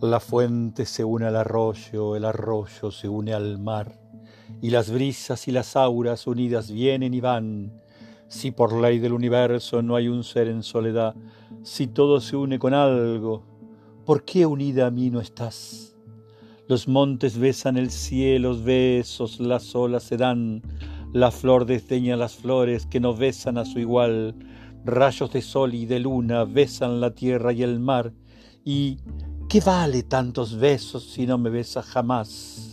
La fuente se une al arroyo, el arroyo se une al mar, y las brisas y las auras unidas vienen y van. Si por ley del universo no hay un ser en soledad, si todo se une con algo, ¿por qué unida a mí no estás? Los montes besan el cielo, besos, las olas se dan, la flor desdeña las flores que no besan a su igual, rayos de sol y de luna besan la tierra y el mar, y ¿Qué vale tantos besos si no me besas jamás?